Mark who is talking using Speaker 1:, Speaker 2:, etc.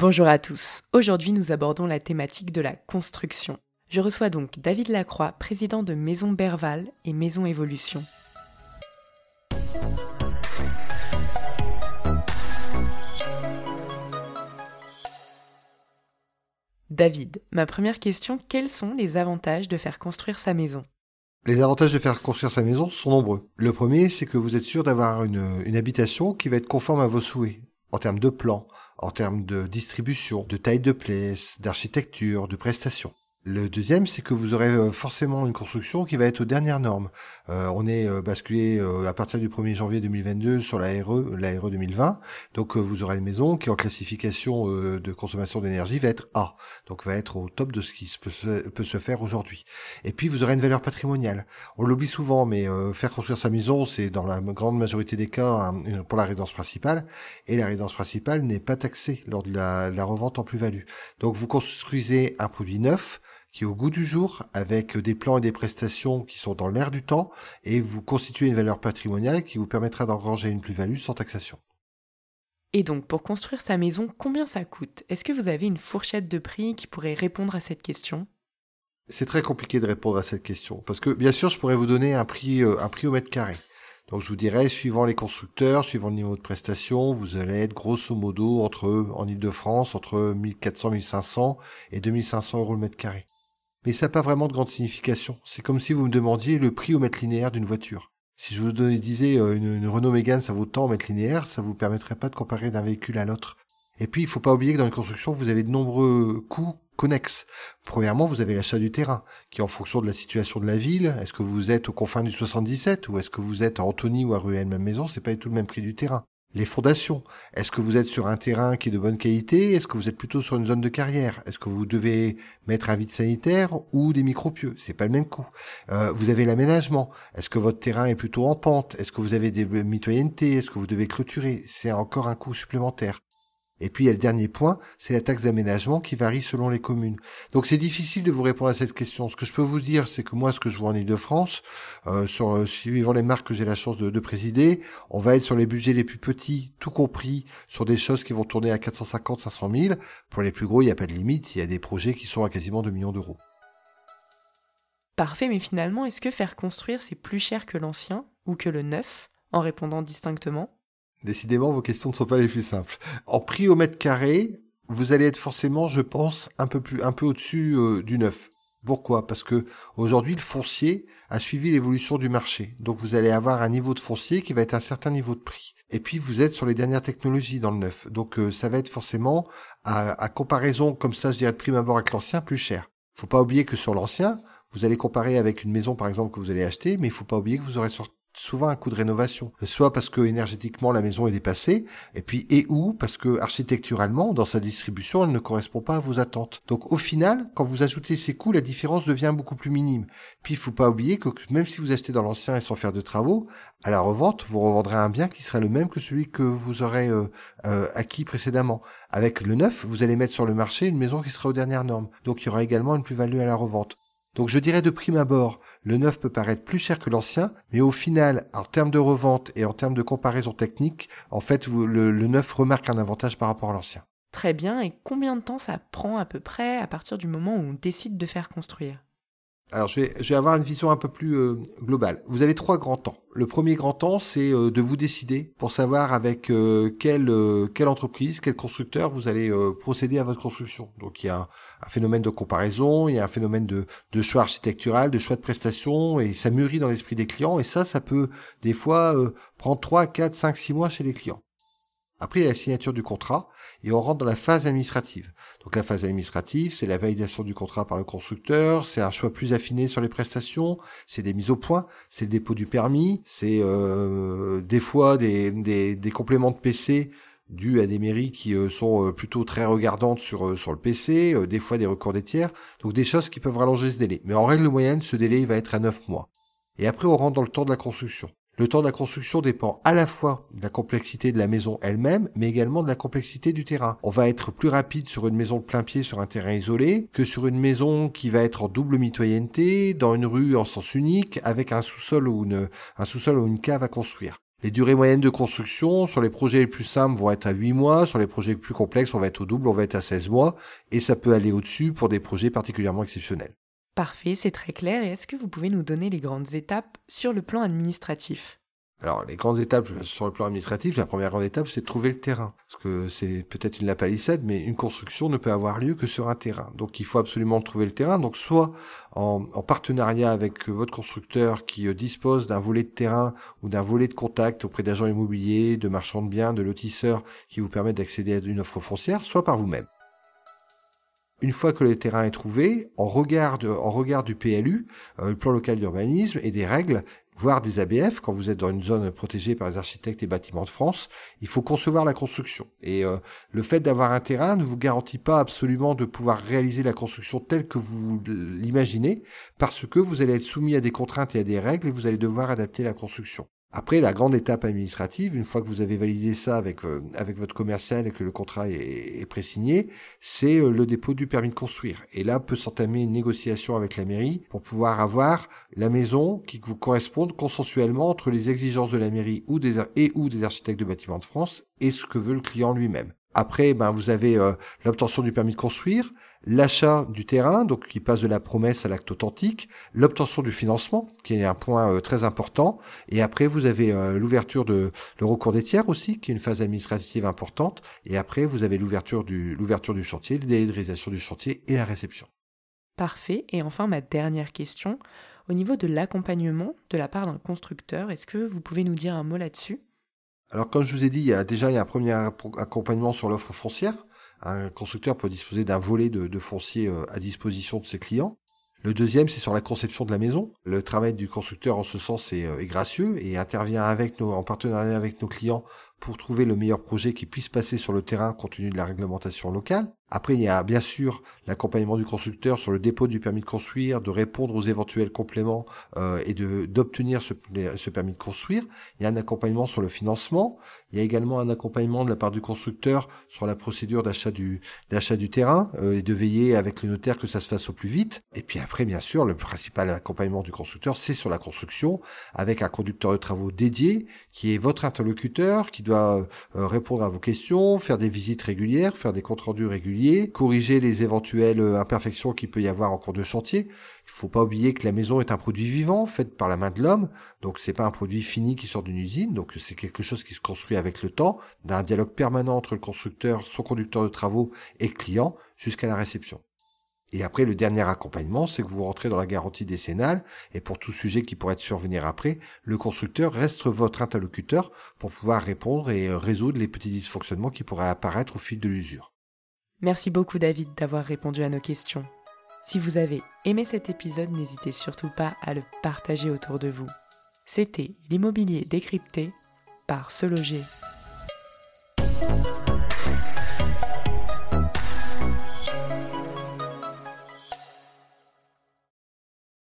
Speaker 1: Bonjour à tous. Aujourd'hui, nous abordons la thématique de la construction. Je reçois donc David Lacroix, président de Maison Berval et Maison Évolution. David, ma première question, quels sont les avantages de faire construire sa maison?
Speaker 2: Les avantages de faire construire sa maison sont nombreux. Le premier, c'est que vous êtes sûr d'avoir une, habitation qui va être conforme à vos souhaits, en termes de plan, en termes de distribution, de taille de place, d'architecture, de prestations. Le deuxième, c'est que vous aurez euh, forcément une construction qui va être aux dernières normes. Euh, on est euh, basculé à partir du 1er janvier 2022 sur la RE, la RE 2020. Donc vous aurez une maison qui en classification de consommation d'énergie va être A. Donc va être au top de ce qui peut se, peut se faire aujourd'hui. Et puis vous aurez une valeur patrimoniale. On l'oublie souvent, mais faire construire sa maison, c'est dans la grande majorité des cas pour la résidence principale. Et la résidence principale n'est pas taxée lors de la, la revente en plus-value. Donc vous construisez un produit neuf qui est au goût du jour, avec des plans et des prestations qui sont dans l'air du temps, et vous constituez une valeur patrimoniale qui vous permettra d'engranger une plus-value sans taxation.
Speaker 1: Et donc, pour construire sa maison, combien ça coûte? Est-ce que vous avez une fourchette de prix qui pourrait répondre à cette question?
Speaker 2: C'est très compliqué de répondre à cette question, parce que bien sûr, je pourrais vous donner un prix, euh, un prix au mètre carré. Donc je vous dirais, suivant les constructeurs, suivant le niveau de prestation, vous allez être grosso modo entre, en Ile-de-France, entre 1400, 1500 et 2500 euros le mètre carré mais ça n'a pas vraiment de grande signification. C'est comme si vous me demandiez le prix au mètre linéaire d'une voiture. Si je vous disais euh, une, Renault Mégane, ça vaut tant au mètre linéaire, ça vous permettrait pas de comparer d'un véhicule à l'autre. Et puis, il faut pas oublier que dans les constructions, vous avez de nombreux coûts connexes. Premièrement, vous avez l'achat du terrain, qui en fonction de la situation de la ville. Est-ce que vous êtes aux confins du 77 ou est-ce que vous êtes à Antony ou à Ruelle même maison C'est pas du tout le même prix du terrain les fondations. Est-ce que vous êtes sur un terrain qui est de bonne qualité? Est-ce que vous êtes plutôt sur une zone de carrière? Est-ce que vous devez mettre un vide sanitaire ou des micropieux C'est pas le même coût. Euh, vous avez l'aménagement. Est-ce que votre terrain est plutôt en pente? Est-ce que vous avez des mitoyennetés? Est-ce que vous devez clôturer? C'est encore un coût supplémentaire. Et puis il y a le dernier point, c'est la taxe d'aménagement qui varie selon les communes. Donc c'est difficile de vous répondre à cette question. Ce que je peux vous dire, c'est que moi, ce que je vois en Ile-de-France, euh, euh, suivant les marques que j'ai la chance de, de, présider, on va être sur les budgets les plus petits, tout compris, sur des choses qui vont tourner à 450, 500 000. Pour les plus gros, il n'y a pas de limite. Il y a des projets qui sont à quasiment 2 millions d'euros.
Speaker 1: Parfait, mais finalement, est-ce que faire construire, c'est plus cher que l'ancien ou que le neuf, en répondant distinctement?
Speaker 2: Décidément, vos questions ne sont pas les plus simples. En prix au mètre carré, vous allez être forcément, je pense, un peu plus, un peu au-dessus euh, du neuf. Pourquoi? Parce que aujourd'hui, le foncier a suivi l'évolution du marché. Donc, vous allez avoir un niveau de foncier qui va être un certain niveau de prix. Et puis, vous êtes sur les dernières technologies dans le neuf. Donc, euh, ça va être forcément, à, comparaison comme ça, je dirais de prime abord avec l'ancien, plus cher. Faut pas oublier que sur l'ancien, vous allez comparer avec une maison, par exemple, que vous allez acheter, mais il faut pas oublier que vous aurez sorti souvent un coût de rénovation, soit parce que énergétiquement la maison est dépassée, et puis et ou parce que architecturalement dans sa distribution elle ne correspond pas à vos attentes. Donc au final, quand vous ajoutez ces coûts, la différence devient beaucoup plus minime. Puis il faut pas oublier que même si vous achetez dans l'ancien et sans faire de travaux, à la revente vous revendrez un bien qui sera le même que celui que vous aurez euh, euh, acquis précédemment. Avec le neuf, vous allez mettre sur le marché une maison qui sera aux dernières normes. Donc il y aura également une plus-value à la revente. Donc je dirais de prime abord, le neuf peut paraître plus cher que l'ancien, mais au final, en termes de revente et en termes de comparaison technique, en fait, le, le neuf remarque un avantage par rapport à l'ancien.
Speaker 1: Très bien, et combien de temps ça prend à peu près à partir du moment où on décide de faire construire?
Speaker 2: Alors, je vais, avoir une vision un peu plus euh, globale. Vous avez trois grands temps. Le premier grand temps, c'est euh, de vous décider pour savoir avec euh, quelle, entreprise, quel constructeur vous allez procéder à votre construction. Donc, il y a un, phénomène de comparaison, il y a un phénomène de, de choix architectural, de choix de prestations, et ça mûrit dans l'esprit des clients. Et ça, ça peut des fois prendre 3, 4, 5, 6 mois chez les clients. Après, il y a la signature du contrat et on rentre dans la phase administrative. Donc la phase administrative, c'est la validation du contrat par le constructeur, c'est un choix plus affiné sur les prestations, c'est des mises au point, c'est le dépôt du permis, c'est euh, des fois des, des, compléments de PC dus à des mairies qui euh, sont euh, plutôt très regardantes sur, sur le PC, des fois des recours des tiers, donc des choses qui peuvent rallonger ce délai. Mais en règle moyenne, ce délai va être à 9 mois. Et après, on rentre dans le temps de la construction. Le temps de la construction dépend à la fois de la complexité de la maison elle-même, mais également de la complexité du terrain. On va être plus rapide sur une maison de plein pied sur un terrain isolé que sur une maison qui va être en double mitoyenneté, dans une rue en sens unique, avec un sous-sol ou une, cave à construire. Les durées moyennes de construction sur les projets les plus simples vont être à 8 mois, sur les projets les plus complexes on va être au double, on va être à 16 mois, et ça peut aller au-dessus pour des projets particulièrement exceptionnels.
Speaker 1: Parfait, c'est très clair. Et est-ce que vous pouvez nous donner les grandes étapes sur le plan administratif?
Speaker 2: Alors, les grandes étapes sur le plan administratif, la première grande étape, c'est de trouver le terrain. Parce que c'est peut-être une lapalissade, mais une construction ne peut avoir lieu que sur un terrain. Donc, il faut absolument trouver le terrain. Donc, soit en, partenariat avec votre constructeur qui euh, dispose d'un volet de terrain ou d'un volet de contact auprès d'agents immobiliers, de marchands de biens, de lotisseurs qui vous permettent d'accéder à une offre foncière, soit par vous-même. Une fois que le terrain est trouvé, en regard, en regard du PLU, euh, le plan local d'urbanisme et des règles, voire des ABF, quand vous êtes dans une zone protégée par les architectes et bâtiments de France, il faut concevoir la construction. Et euh, le fait d'avoir un terrain ne vous garantit pas absolument de pouvoir réaliser la construction telle que vous l'imaginez, parce que vous allez être soumis à des contraintes et à des règles et vous allez devoir adapter la construction. Après, la grande étape administrative, une fois que vous avez validé ça avec, euh, votre commercial et que le contrat est, pré-signé, c'est euh, le dépôt du permis de construire. Et là peut s'entamer une négociation avec la mairie pour pouvoir avoir la maison qui vous corresponde consensuellement entre les exigences de la mairie et ou des architectes de bâtiments de France et ce que veut le client lui-même. Après, ben, vous avez euh, l'obtention du permis de construire, l'achat du terrain, donc qui passe de la promesse à l'acte authentique, l'obtention du financement, qui est un point euh, très important, et après vous avez euh, l'ouverture de le recours des tiers aussi, qui est une phase administrative importante, et après vous avez l'ouverture du l'ouverture du chantier, réalisation du chantier et la réception.
Speaker 1: Parfait. Et enfin ma dernière question, au niveau de l'accompagnement de la part d'un constructeur, est-ce que vous pouvez nous dire un mot là-dessus?
Speaker 2: Alors, comme je vous ai dit, il y a déjà il y a un premier accompagnement sur l'offre foncière. Un constructeur peut disposer d'un volet de, foncier euh, à disposition de ses clients. Le deuxième, c'est sur la conception de la maison. Le travail du constructeur en ce sens est, euh, gracieux et intervient avec en partenariat avec nos clients pour trouver le meilleur projet qui puisse passer sur le terrain compte tenu de la réglementation locale. Après, il y a bien sûr l'accompagnement du constructeur sur le dépôt du permis de construire, de répondre aux éventuels compléments euh, et de d'obtenir ce, permis de construire. Il y a un accompagnement sur le financement. Il y a également un accompagnement de la part du constructeur sur la procédure d'achat du d'achat du terrain euh, et de veiller avec le notaire que ça se fasse au plus vite. Et puis après, bien sûr, le principal accompagnement du constructeur, c'est sur la construction avec un conducteur de travaux dédié qui est votre interlocuteur, qui doit euh, répondre à vos questions, faire des visites régulières, faire des comptes rendus réguliers, corriger les éventuelles euh, imperfections qu'il peut y avoir en cours de chantier. Il faut pas oublier que la maison est un produit vivant, fait par la main de l'homme, donc c'est pas un produit fini qui sort d'une usine, donc c'est quelque chose qui se construit avec le temps, d'un dialogue permanent entre le constructeur, son conducteur de travaux et le client, jusqu'à la réception. Et après, le dernier accompagnement, c'est que vous rentrez dans la garantie décennale, et pour tout sujet qui pourrait survenir après, le constructeur reste votre interlocuteur pour pouvoir répondre et euh, résoudre les petits dysfonctionnements qui pourraient apparaître au fil de l'usure.
Speaker 1: Merci beaucoup David d'avoir répondu à nos questions. Si vous avez aimé cet épisode, n'hésitez surtout pas à le partager autour de vous. C'était l'immobilier décrypté par Se Loger.